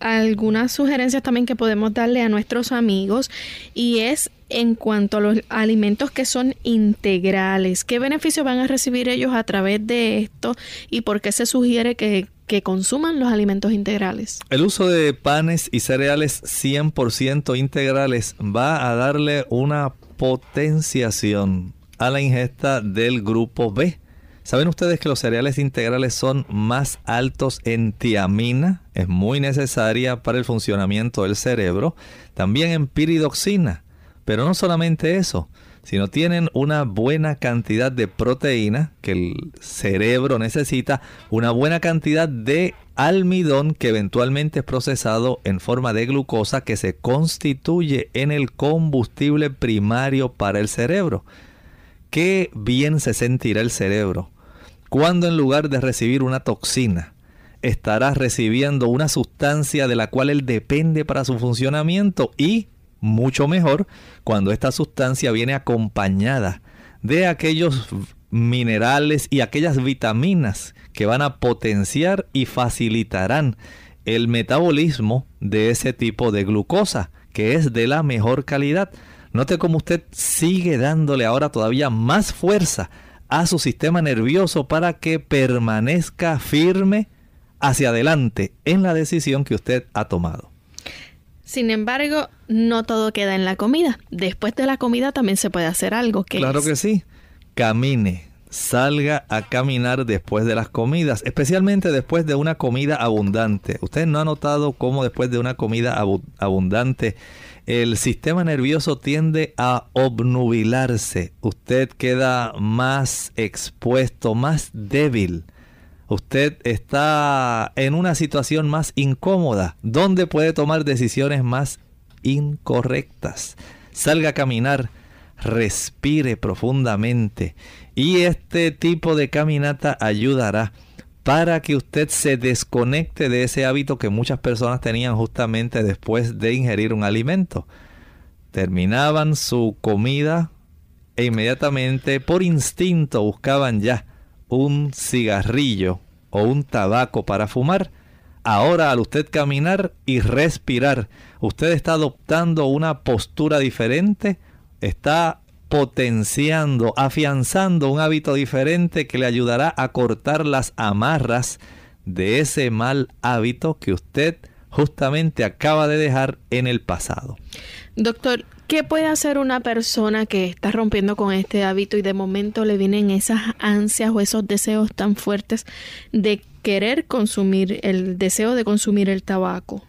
algunas sugerencias también que podemos darle a nuestros amigos y es en cuanto a los alimentos que son integrales. ¿Qué beneficios van a recibir ellos a través de esto y por qué se sugiere que que consuman los alimentos integrales. El uso de panes y cereales 100% integrales va a darle una potenciación a la ingesta del grupo B. ¿Saben ustedes que los cereales integrales son más altos en tiamina? Es muy necesaria para el funcionamiento del cerebro. También en piridoxina. Pero no solamente eso, si no tienen una buena cantidad de proteína que el cerebro necesita, una buena cantidad de almidón que eventualmente es procesado en forma de glucosa que se constituye en el combustible primario para el cerebro. Qué bien se sentirá el cerebro cuando en lugar de recibir una toxina, estará recibiendo una sustancia de la cual él depende para su funcionamiento y mucho mejor cuando esta sustancia viene acompañada de aquellos minerales y aquellas vitaminas que van a potenciar y facilitarán el metabolismo de ese tipo de glucosa, que es de la mejor calidad. Note cómo usted sigue dándole ahora todavía más fuerza a su sistema nervioso para que permanezca firme hacia adelante en la decisión que usted ha tomado. Sin embargo, no todo queda en la comida. Después de la comida también se puede hacer algo. que claro que sí. Camine, salga a caminar después de las comidas, especialmente después de una comida abundante. ¿Usted no ha notado cómo después de una comida abundante el sistema nervioso tiende a obnubilarse? Usted queda más expuesto, más débil usted está en una situación más incómoda, donde puede tomar decisiones más incorrectas. Salga a caminar, respire profundamente y este tipo de caminata ayudará para que usted se desconecte de ese hábito que muchas personas tenían justamente después de ingerir un alimento. Terminaban su comida e inmediatamente por instinto buscaban ya un cigarrillo o un tabaco para fumar. Ahora al usted caminar y respirar, usted está adoptando una postura diferente, está potenciando, afianzando un hábito diferente que le ayudará a cortar las amarras de ese mal hábito que usted justamente acaba de dejar en el pasado. Doctor, ¿Qué puede hacer una persona que está rompiendo con este hábito y de momento le vienen esas ansias o esos deseos tan fuertes de querer consumir, el deseo de consumir el tabaco?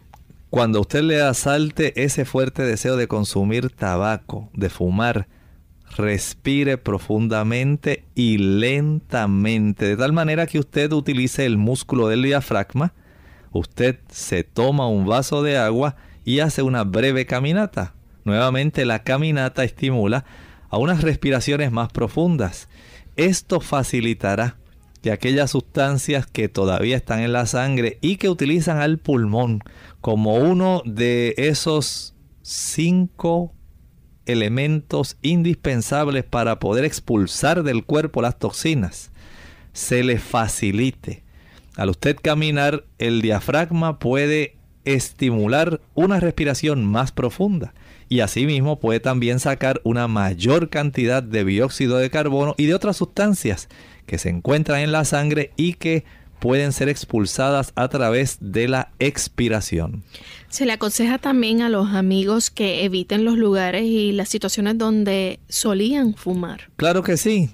Cuando usted le asalte ese fuerte deseo de consumir tabaco, de fumar, respire profundamente y lentamente, de tal manera que usted utilice el músculo del diafragma, usted se toma un vaso de agua y hace una breve caminata Nuevamente la caminata estimula a unas respiraciones más profundas. Esto facilitará que aquellas sustancias que todavía están en la sangre y que utilizan al pulmón como uno de esos cinco elementos indispensables para poder expulsar del cuerpo las toxinas, se le facilite. Al usted caminar, el diafragma puede estimular una respiración más profunda y asimismo puede también sacar una mayor cantidad de dióxido de carbono y de otras sustancias que se encuentran en la sangre y que pueden ser expulsadas a través de la expiración. Se le aconseja también a los amigos que eviten los lugares y las situaciones donde solían fumar. Claro que sí.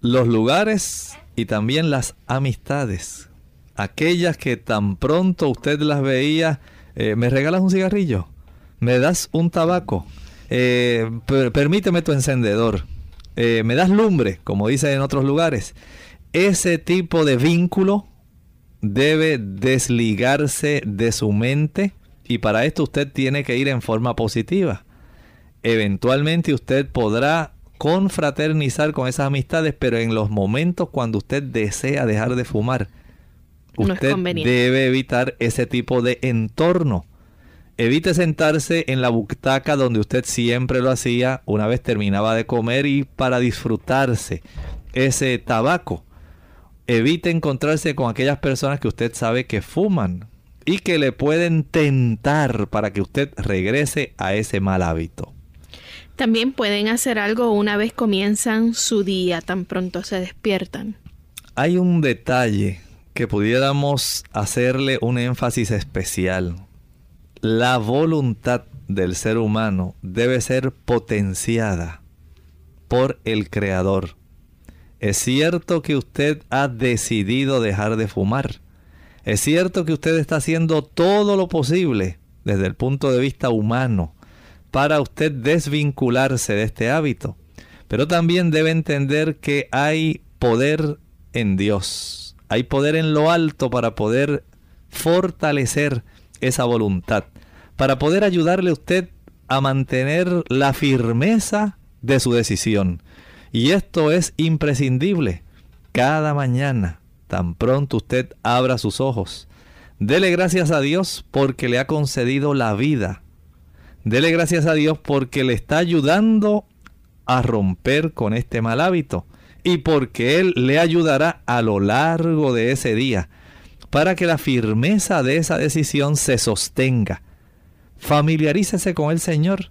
Los lugares y también las amistades. Aquellas que tan pronto usted las veía, eh, ¿me regalas un cigarrillo? Me das un tabaco, eh, permíteme tu encendedor, eh, me das lumbre, como dice en otros lugares. Ese tipo de vínculo debe desligarse de su mente y para esto usted tiene que ir en forma positiva. Eventualmente usted podrá confraternizar con esas amistades, pero en los momentos cuando usted desea dejar de fumar, usted debe evitar ese tipo de entorno. Evite sentarse en la butaca donde usted siempre lo hacía una vez terminaba de comer y para disfrutarse ese tabaco. Evite encontrarse con aquellas personas que usted sabe que fuman y que le pueden tentar para que usted regrese a ese mal hábito. También pueden hacer algo una vez comienzan su día, tan pronto se despiertan. Hay un detalle que pudiéramos hacerle un énfasis especial la voluntad del ser humano debe ser potenciada por el Creador. Es cierto que usted ha decidido dejar de fumar. Es cierto que usted está haciendo todo lo posible desde el punto de vista humano para usted desvincularse de este hábito. pero también debe entender que hay poder en Dios, hay poder en lo alto para poder fortalecer esa voluntad, para poder ayudarle a usted a mantener la firmeza de su decisión. Y esto es imprescindible. Cada mañana, tan pronto usted abra sus ojos, dele gracias a Dios porque le ha concedido la vida. Dele gracias a Dios porque le está ayudando a romper con este mal hábito y porque Él le ayudará a lo largo de ese día para que la firmeza de esa decisión se sostenga. Familiarícese con el Señor.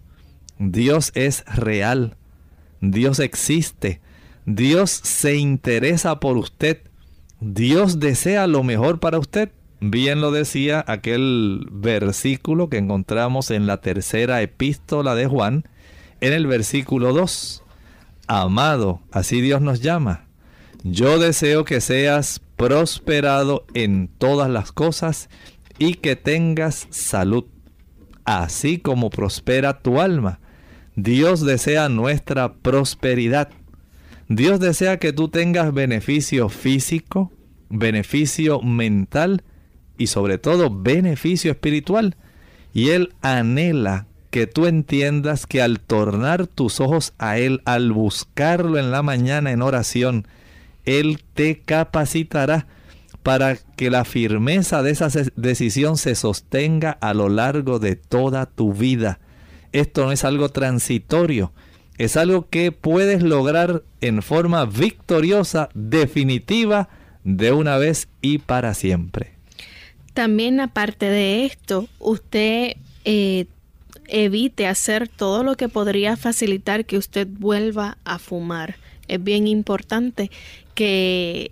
Dios es real. Dios existe. Dios se interesa por usted. Dios desea lo mejor para usted. Bien lo decía aquel versículo que encontramos en la tercera epístola de Juan, en el versículo 2. Amado, así Dios nos llama. Yo deseo que seas prosperado en todas las cosas y que tengas salud, así como prospera tu alma. Dios desea nuestra prosperidad. Dios desea que tú tengas beneficio físico, beneficio mental y sobre todo beneficio espiritual. Y Él anhela que tú entiendas que al tornar tus ojos a Él, al buscarlo en la mañana en oración, él te capacitará para que la firmeza de esa decisión se sostenga a lo largo de toda tu vida. Esto no es algo transitorio, es algo que puedes lograr en forma victoriosa, definitiva, de una vez y para siempre. También aparte de esto, usted eh, evite hacer todo lo que podría facilitar que usted vuelva a fumar. Es bien importante que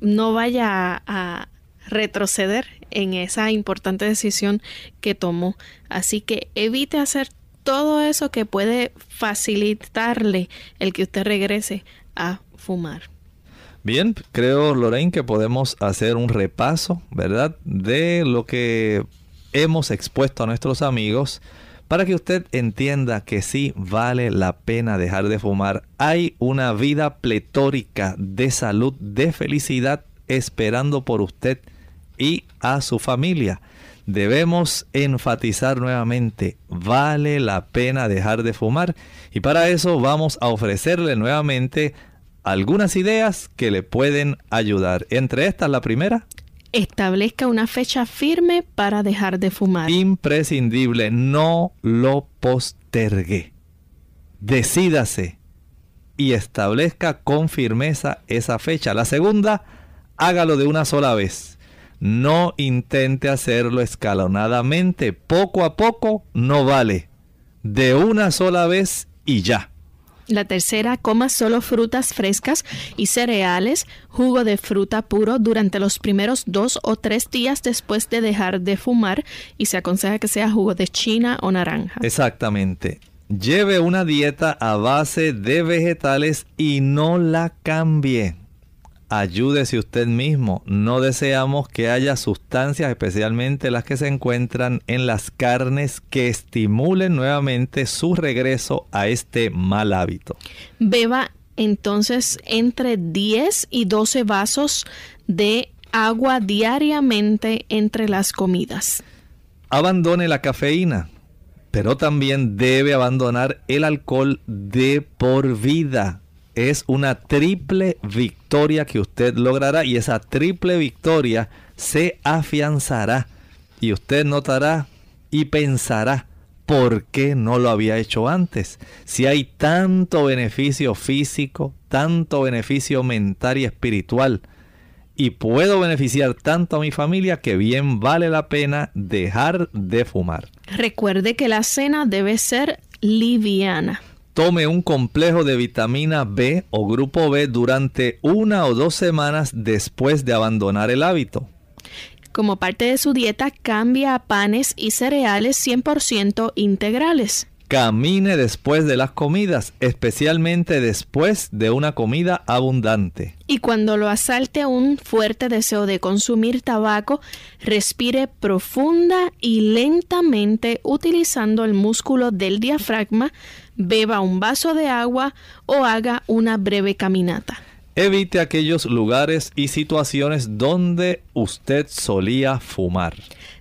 no vaya a, retroceder en esa importante decisión que tomó. Así que evite hacer todo eso que puede facilitarle el que usted regrese a fumar. Bien, creo Lorraine que podemos hacer un repaso, ¿verdad? De lo que hemos expuesto a nuestros amigos para que usted entienda que sí vale la pena dejar de fumar. Hay una vida pletórica de salud, de felicidad esperando por usted y a su familia. Debemos enfatizar nuevamente, vale la pena dejar de fumar y para eso vamos a ofrecerle nuevamente algunas ideas que le pueden ayudar. Entre estas, la primera, establezca una fecha firme para dejar de fumar. Imprescindible, no lo postergue. Decídase y establezca con firmeza esa fecha. La segunda, hágalo de una sola vez. No intente hacerlo escalonadamente. Poco a poco no vale. De una sola vez y ya. La tercera, coma solo frutas frescas y cereales, jugo de fruta puro durante los primeros dos o tres días después de dejar de fumar y se aconseja que sea jugo de china o naranja. Exactamente. Lleve una dieta a base de vegetales y no la cambie ayúdese usted mismo. No deseamos que haya sustancias, especialmente las que se encuentran en las carnes, que estimulen nuevamente su regreso a este mal hábito. Beba entonces entre 10 y 12 vasos de agua diariamente entre las comidas. Abandone la cafeína, pero también debe abandonar el alcohol de por vida es una triple victoria que usted logrará y esa triple victoria se afianzará y usted notará y pensará por qué no lo había hecho antes. Si hay tanto beneficio físico, tanto beneficio mental y espiritual, y puedo beneficiar tanto a mi familia que bien vale la pena dejar de fumar. Recuerde que la cena debe ser liviana. Tome un complejo de vitamina B o grupo B durante una o dos semanas después de abandonar el hábito. Como parte de su dieta, cambia a panes y cereales 100% integrales. Camine después de las comidas, especialmente después de una comida abundante. Y cuando lo asalte un fuerte deseo de consumir tabaco, respire profunda y lentamente utilizando el músculo del diafragma beba un vaso de agua o haga una breve caminata. Evite aquellos lugares y situaciones donde usted solía fumar.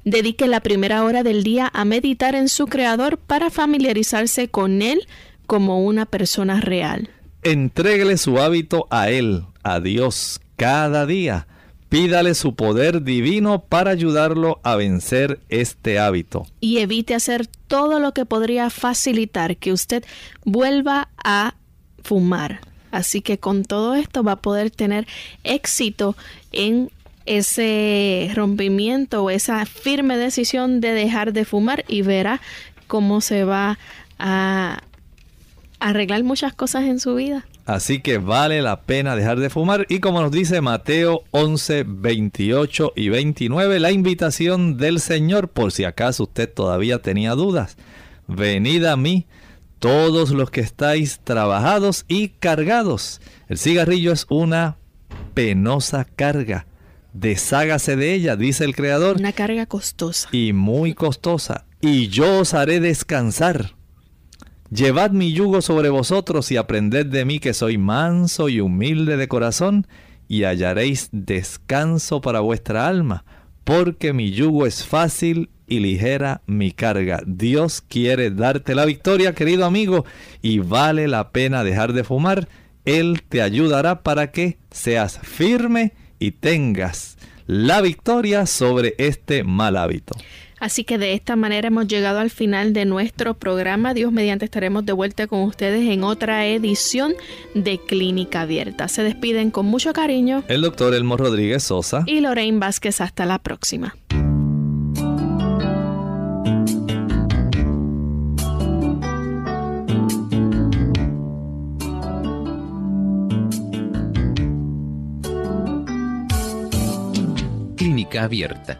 Dedique la primera hora del día a meditar en su Creador para familiarizarse con Él como una persona real. Entréguele su hábito a Él, a Dios, cada día. Pídale su poder divino para ayudarlo a vencer este hábito. Y evite hacer todo lo que podría facilitar que usted vuelva a fumar. Así que con todo esto va a poder tener éxito en ese rompimiento o esa firme decisión de dejar de fumar y verá cómo se va a arreglar muchas cosas en su vida. Así que vale la pena dejar de fumar. Y como nos dice Mateo 11, 28 y 29, la invitación del Señor, por si acaso usted todavía tenía dudas. Venid a mí todos los que estáis trabajados y cargados. El cigarrillo es una penosa carga. Deshágase de ella, dice el Creador. Una carga costosa. Y muy costosa. Y yo os haré descansar. Llevad mi yugo sobre vosotros y aprended de mí que soy manso y humilde de corazón, y hallaréis descanso para vuestra alma, porque mi yugo es fácil y ligera mi carga. Dios quiere darte la victoria, querido amigo, y vale la pena dejar de fumar. Él te ayudará para que seas firme y tengas la victoria sobre este mal hábito. Así que de esta manera hemos llegado al final de nuestro programa. Dios mediante estaremos de vuelta con ustedes en otra edición de Clínica Abierta. Se despiden con mucho cariño el doctor Elmo Rodríguez Sosa y Lorraine Vázquez. Hasta la próxima. Clínica Abierta